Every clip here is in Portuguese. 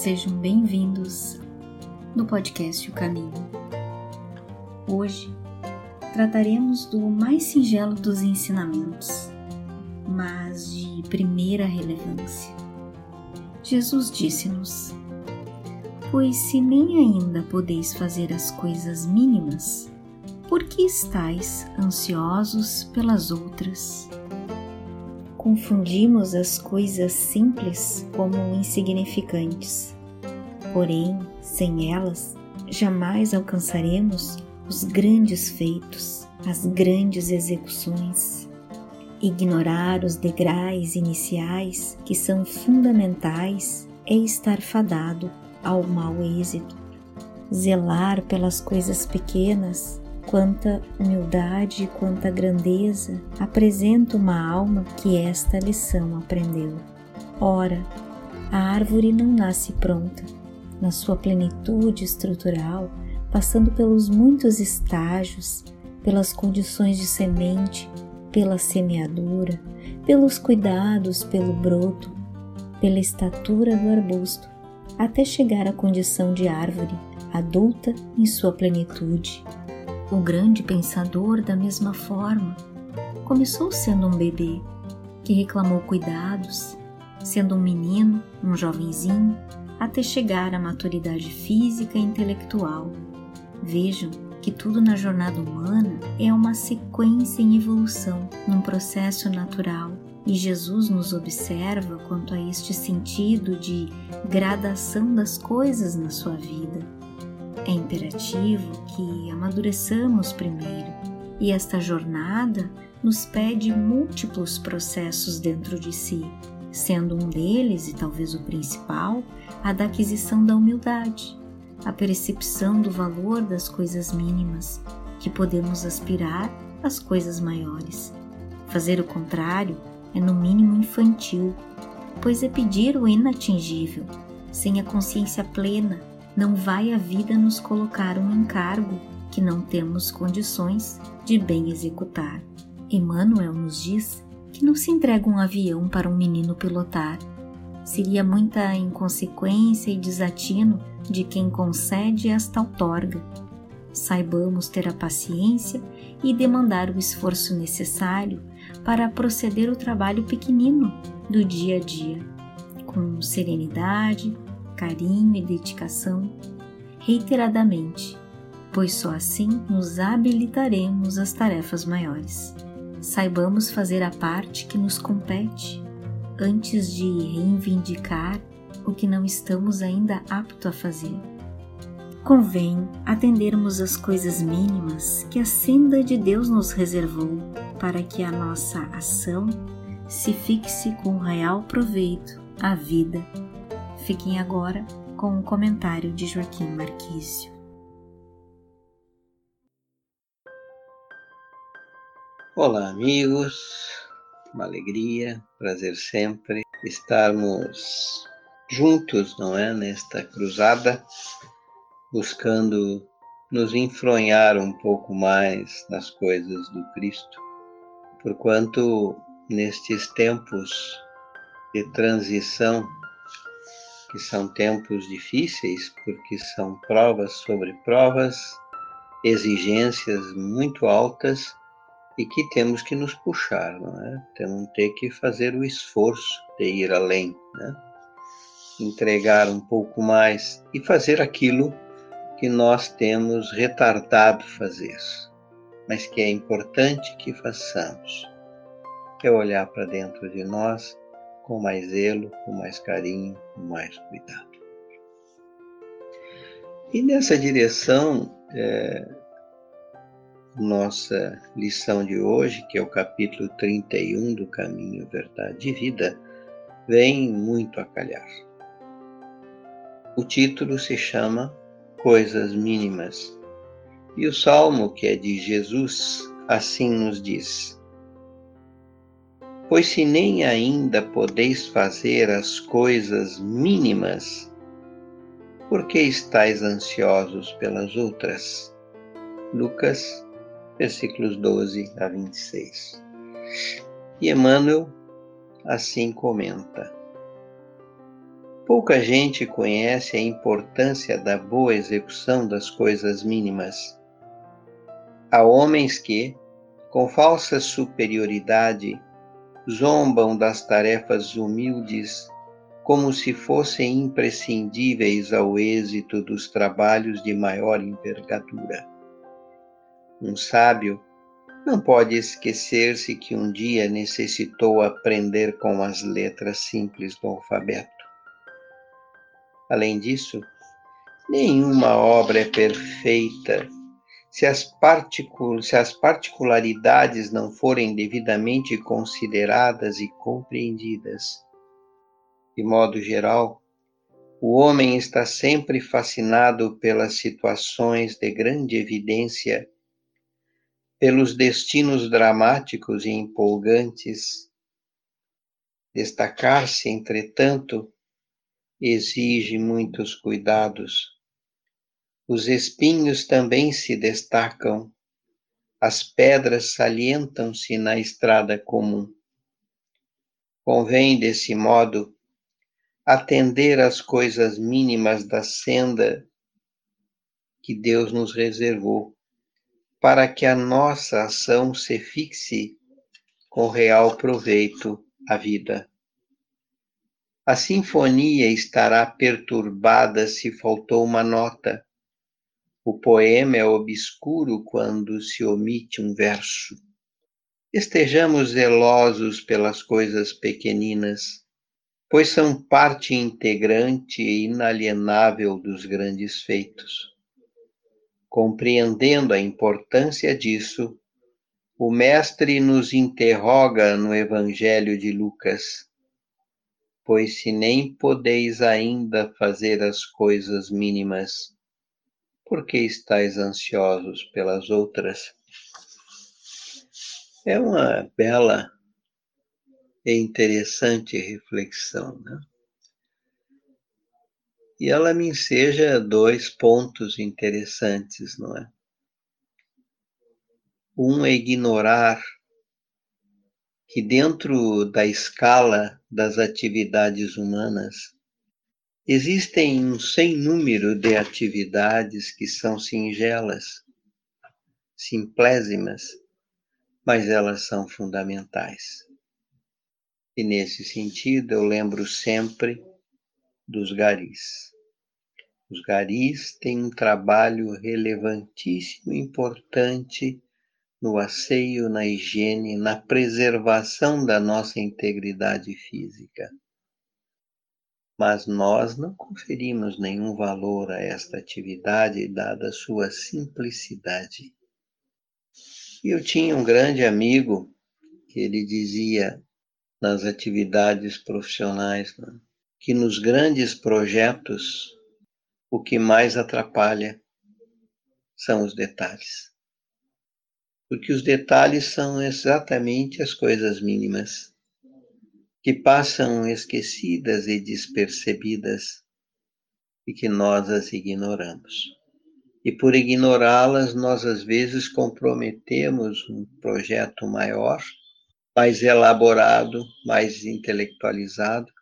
Sejam bem-vindos no podcast O Caminho. Hoje trataremos do mais singelo dos ensinamentos, mas de primeira relevância. Jesus disse-nos: Pois se nem ainda podeis fazer as coisas mínimas, por que estáis ansiosos pelas outras? Confundimos as coisas simples como insignificantes. Porém, sem elas, jamais alcançaremos os grandes feitos, as grandes execuções. Ignorar os degraus iniciais que são fundamentais é estar fadado ao mau êxito. Zelar pelas coisas pequenas quanta humildade, quanta grandeza apresenta uma alma que esta lição aprendeu. Ora, a árvore não nasce pronta, na sua plenitude estrutural, passando pelos muitos estágios, pelas condições de semente, pela semeadura, pelos cuidados pelo broto, pela estatura do arbusto, até chegar à condição de árvore, adulta em sua plenitude. O grande pensador, da mesma forma, começou sendo um bebê que reclamou cuidados, sendo um menino, um jovenzinho, até chegar à maturidade física e intelectual. Vejam que tudo na jornada humana é uma sequência em evolução, num processo natural, e Jesus nos observa quanto a este sentido de gradação das coisas na sua vida. É imperativo que amadureçamos primeiro, e esta jornada nos pede múltiplos processos dentro de si, sendo um deles, e talvez o principal, a da aquisição da humildade, a percepção do valor das coisas mínimas, que podemos aspirar às coisas maiores. Fazer o contrário é no mínimo infantil, pois é pedir o inatingível, sem a consciência plena não vai a vida nos colocar um encargo que não temos condições de bem executar. Emmanuel nos diz que não se entrega um avião para um menino pilotar. Seria muita inconsequência e desatino de quem concede esta outorga. Saibamos ter a paciência e demandar o esforço necessário para proceder o trabalho pequenino do dia a dia, com serenidade, carinho e dedicação reiteradamente, pois só assim nos habilitaremos às tarefas maiores. Saibamos fazer a parte que nos compete antes de reivindicar o que não estamos ainda aptos a fazer. Convém atendermos às coisas mínimas que a senda de Deus nos reservou para que a nossa ação se fixe com real proveito à vida Fiquem agora com o comentário de Joaquim Marquício. Olá, amigos. Uma alegria, prazer sempre estarmos juntos, não é, nesta cruzada, buscando nos enfronhar um pouco mais nas coisas do Cristo, porquanto nestes tempos de transição que são tempos difíceis, porque são provas sobre provas, exigências muito altas e que temos que nos puxar, não é? Temos ter que fazer o esforço de ir além, né? Entregar um pouco mais e fazer aquilo que nós temos retardado fazer, mas que é importante que façamos. É olhar para dentro de nós com mais zelo, com mais carinho, com mais cuidado. E nessa direção, é, nossa lição de hoje, que é o capítulo 31 do Caminho, Verdade e Vida, vem muito a calhar. O título se chama Coisas Mínimas e o salmo, que é de Jesus, assim nos diz: Pois se nem ainda podeis fazer as coisas mínimas, por que estáis ansiosos pelas outras? Lucas, versículos 12 a 26. E Emmanuel assim comenta: Pouca gente conhece a importância da boa execução das coisas mínimas. Há homens que, com falsa superioridade, zombam das tarefas humildes como se fossem imprescindíveis ao êxito dos trabalhos de maior envergadura. Um sábio não pode esquecer-se que um dia necessitou aprender com as letras simples do alfabeto. Além disso, nenhuma obra é perfeita se as, se as particularidades não forem devidamente consideradas e compreendidas. De modo geral, o homem está sempre fascinado pelas situações de grande evidência, pelos destinos dramáticos e empolgantes. Destacar-se, entretanto, exige muitos cuidados. Os espinhos também se destacam, as pedras salientam-se na estrada comum. Convém, desse modo, atender às coisas mínimas da senda que Deus nos reservou, para que a nossa ação se fixe com real proveito à vida. A sinfonia estará perturbada se faltou uma nota. O poema é obscuro quando se omite um verso. Estejamos zelosos pelas coisas pequeninas, pois são parte integrante e inalienável dos grandes feitos. Compreendendo a importância disso, o Mestre nos interroga no Evangelho de Lucas pois se nem podeis ainda fazer as coisas mínimas, por que estáis ansiosos pelas outras? É uma bela e interessante reflexão, né? E ela me enseja dois pontos interessantes, não é? Um é ignorar que dentro da escala das atividades humanas existem um sem número de atividades que são singelas, simplésimas, mas elas são fundamentais. E nesse sentido eu lembro sempre dos garis. Os garis têm um trabalho relevantíssimo, importante no asseio, na higiene, na preservação da nossa integridade física. Mas nós não conferimos nenhum valor a esta atividade, dada sua simplicidade. E eu tinha um grande amigo que ele dizia nas atividades profissionais né, que nos grandes projetos o que mais atrapalha são os detalhes porque os detalhes são exatamente as coisas mínimas, que passam esquecidas e despercebidas e que nós as ignoramos. E por ignorá-las, nós às vezes comprometemos um projeto maior, mais elaborado, mais intelectualizado,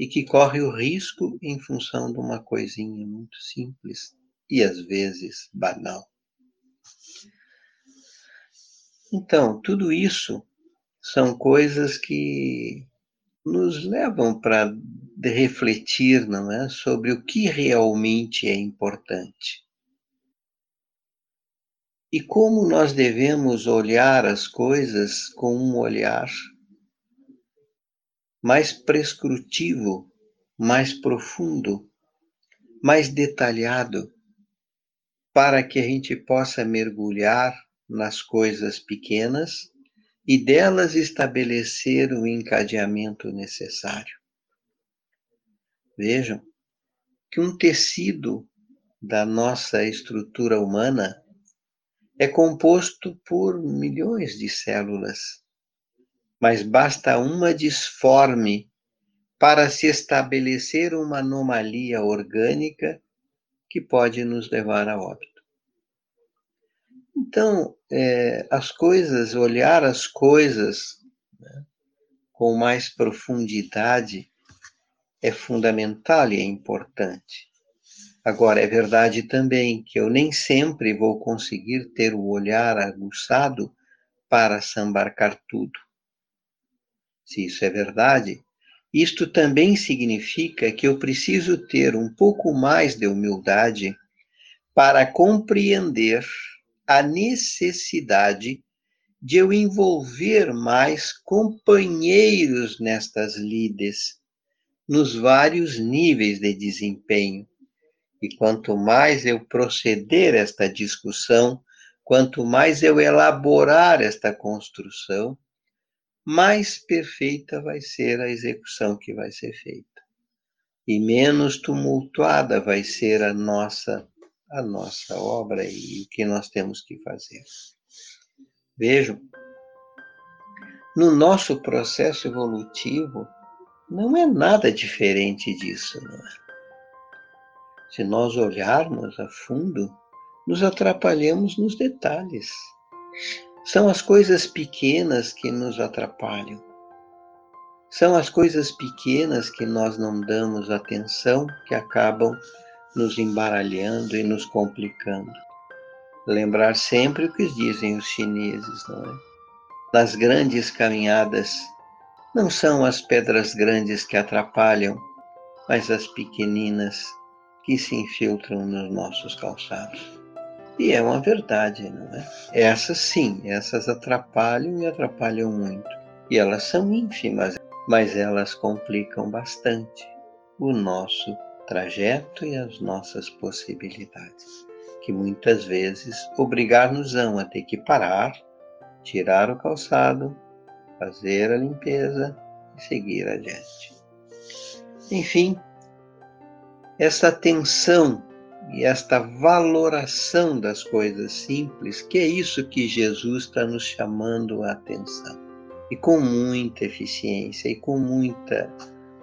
e que corre o risco em função de uma coisinha muito simples e às vezes banal. Então, tudo isso são coisas que nos levam para refletir, não é, sobre o que realmente é importante. E como nós devemos olhar as coisas com um olhar mais prescrutivo, mais profundo, mais detalhado, para que a gente possa mergulhar nas coisas pequenas e delas estabelecer o encadeamento necessário. Vejam que um tecido da nossa estrutura humana é composto por milhões de células, mas basta uma disforme para se estabelecer uma anomalia orgânica que pode nos levar a óbito. Então, é, as coisas, olhar as coisas né, com mais profundidade, é fundamental e é importante. Agora, é verdade também que eu nem sempre vou conseguir ter o olhar aguçado para sambarcar tudo. Se isso é verdade, isto também significa que eu preciso ter um pouco mais de humildade para compreender a necessidade de eu envolver mais companheiros nestas lides, nos vários níveis de desempenho. E quanto mais eu proceder esta discussão, quanto mais eu elaborar esta construção, mais perfeita vai ser a execução que vai ser feita. E menos tumultuada vai ser a nossa a nossa obra e o que nós temos que fazer. Vejam, no nosso processo evolutivo não é nada diferente disso, não é? Se nós olharmos a fundo, nos atrapalhamos nos detalhes. São as coisas pequenas que nos atrapalham. São as coisas pequenas que nós não damos atenção que acabam nos embaralhando e nos complicando. Lembrar sempre o que dizem os chineses, não é? Nas grandes caminhadas, não são as pedras grandes que atrapalham, mas as pequeninas que se infiltram nos nossos calçados. E é uma verdade, não é? Essas sim, essas atrapalham e atrapalham muito. E elas são ínfimas, mas elas complicam bastante o nosso trajeto e as nossas possibilidades, que muitas vezes obrigar-nos-ão a ter que parar, tirar o calçado, fazer a limpeza e seguir adiante. Enfim, essa atenção e esta valoração das coisas simples, que é isso que Jesus está nos chamando a atenção. E com muita eficiência e com muita,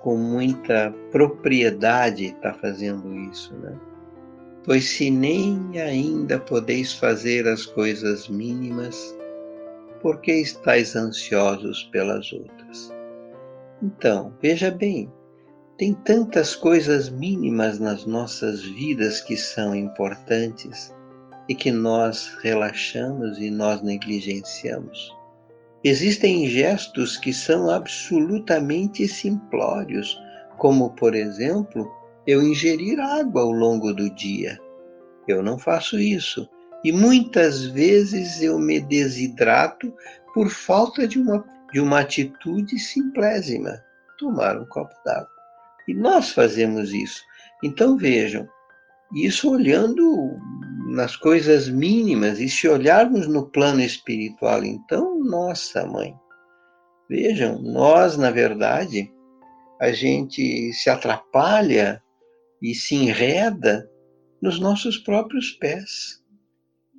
com muita propriedade está fazendo isso, né? Pois se nem ainda podeis fazer as coisas mínimas, por que estáis ansiosos pelas outras? Então, veja bem, tem tantas coisas mínimas nas nossas vidas que são importantes e que nós relaxamos e nós negligenciamos. Existem gestos que são absolutamente simplórios, como, por exemplo, eu ingerir água ao longo do dia. Eu não faço isso. E muitas vezes eu me desidrato por falta de uma, de uma atitude simplésima tomar um copo d'água. E nós fazemos isso. Então vejam, isso olhando nas coisas mínimas, e se olharmos no plano espiritual, então, nossa mãe, vejam, nós, na verdade, a gente se atrapalha e se enreda nos nossos próprios pés.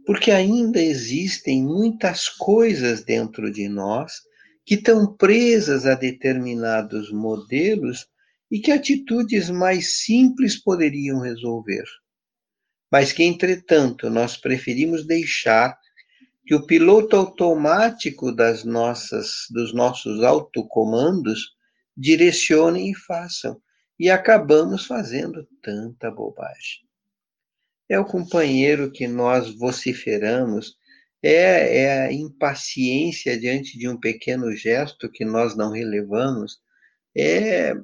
Porque ainda existem muitas coisas dentro de nós que estão presas a determinados modelos e que atitudes mais simples poderiam resolver, mas que, entretanto, nós preferimos deixar que o piloto automático das nossas, dos nossos autocomandos direcionem e façam, e acabamos fazendo tanta bobagem. É o companheiro que nós vociferamos, é, é a impaciência diante de um pequeno gesto que nós não relevamos, é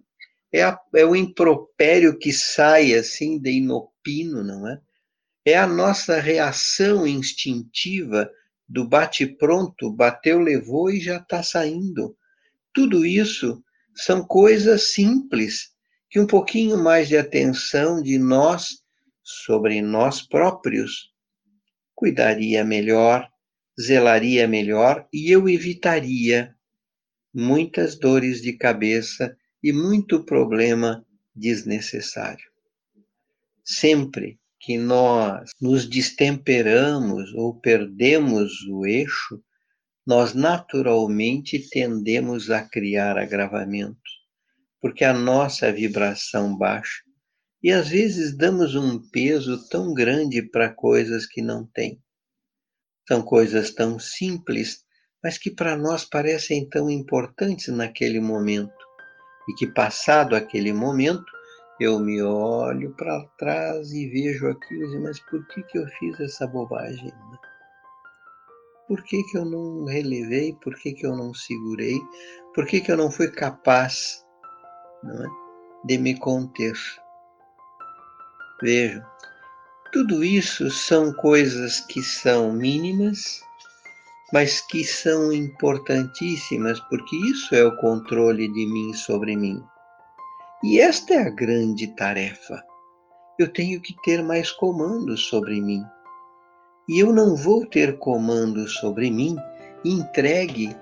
é, a, é o impropério que sai assim de inopino, não é? É a nossa reação instintiva do bate-pronto, bateu, levou e já está saindo. Tudo isso são coisas simples que um pouquinho mais de atenção de nós sobre nós próprios cuidaria melhor, zelaria melhor e eu evitaria muitas dores de cabeça e muito problema desnecessário. Sempre que nós nos destemperamos ou perdemos o eixo, nós naturalmente tendemos a criar agravamentos, porque a nossa vibração baixa e às vezes damos um peso tão grande para coisas que não têm. São coisas tão simples, mas que para nós parecem tão importantes naquele momento E que, passado aquele momento, eu me olho para trás e vejo aquilo e digo, mas por que, que eu fiz essa bobagem? Por que, que eu não relevei? Por que, que eu não segurei? Por que, que eu não fui capaz não é, de me conter? Vejam, tudo isso são coisas que são mínimas, mas que são importantíssimas, porque isso é o controle de mim sobre mim. E esta é a grande tarefa. Eu tenho que ter mais comando sobre mim. E eu não vou ter comando sobre mim entregue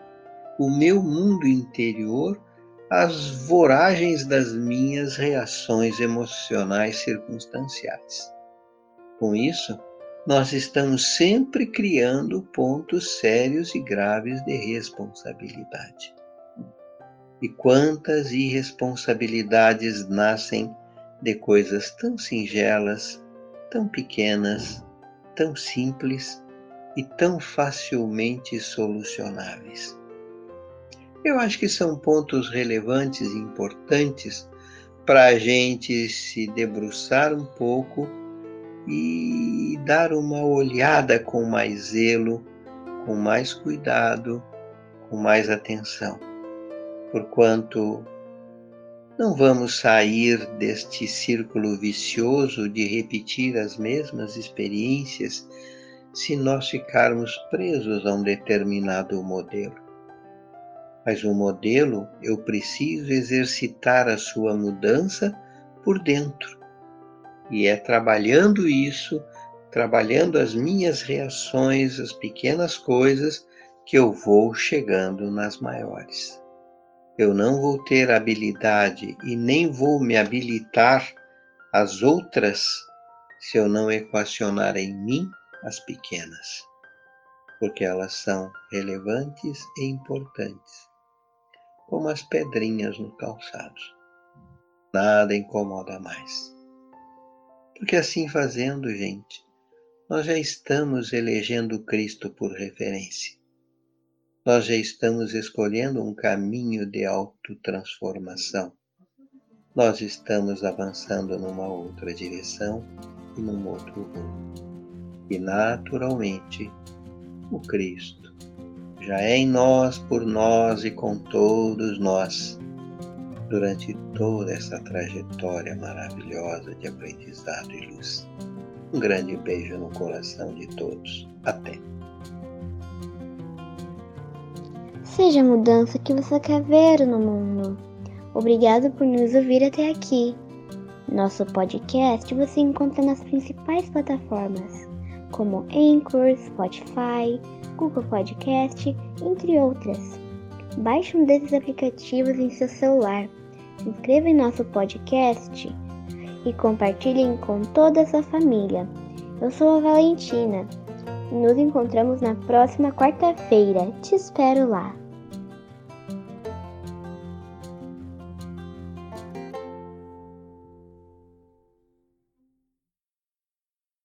o meu mundo interior às voragens das minhas reações emocionais circunstanciais. Com isso, nós estamos sempre criando pontos sérios e graves de responsabilidade. E quantas irresponsabilidades nascem de coisas tão singelas, tão pequenas, tão simples e tão facilmente solucionáveis. Eu acho que são pontos relevantes e importantes para a gente se debruçar um pouco e dar uma olhada com mais zelo, com mais cuidado, com mais atenção. Porquanto não vamos sair deste círculo vicioso de repetir as mesmas experiências se nós ficarmos presos a um determinado modelo. Mas o modelo eu preciso exercitar a sua mudança por dentro e é trabalhando isso, trabalhando as minhas reações, as pequenas coisas, que eu vou chegando nas maiores. Eu não vou ter habilidade e nem vou me habilitar as outras se eu não equacionar em mim as pequenas, porque elas são relevantes e importantes, como as pedrinhas no calçado. Nada incomoda mais. Porque assim fazendo, gente, nós já estamos elegendo Cristo por referência. Nós já estamos escolhendo um caminho de autotransformação. Nós estamos avançando numa outra direção e num outro rumo. E naturalmente, o Cristo já é em nós, por nós e com todos nós durante toda essa trajetória maravilhosa de aprendizado e luz. Um grande beijo no coração de todos. Até! Seja a mudança que você quer ver no mundo. Obrigado por nos ouvir até aqui. Nosso podcast você encontra nas principais plataformas, como Anchor, Spotify, Google Podcast, entre outras. Baixe um desses aplicativos em seu celular se inscreva em nosso podcast e compartilhem com toda a sua família. Eu sou a Valentina. Nos encontramos na próxima quarta-feira. Te espero lá.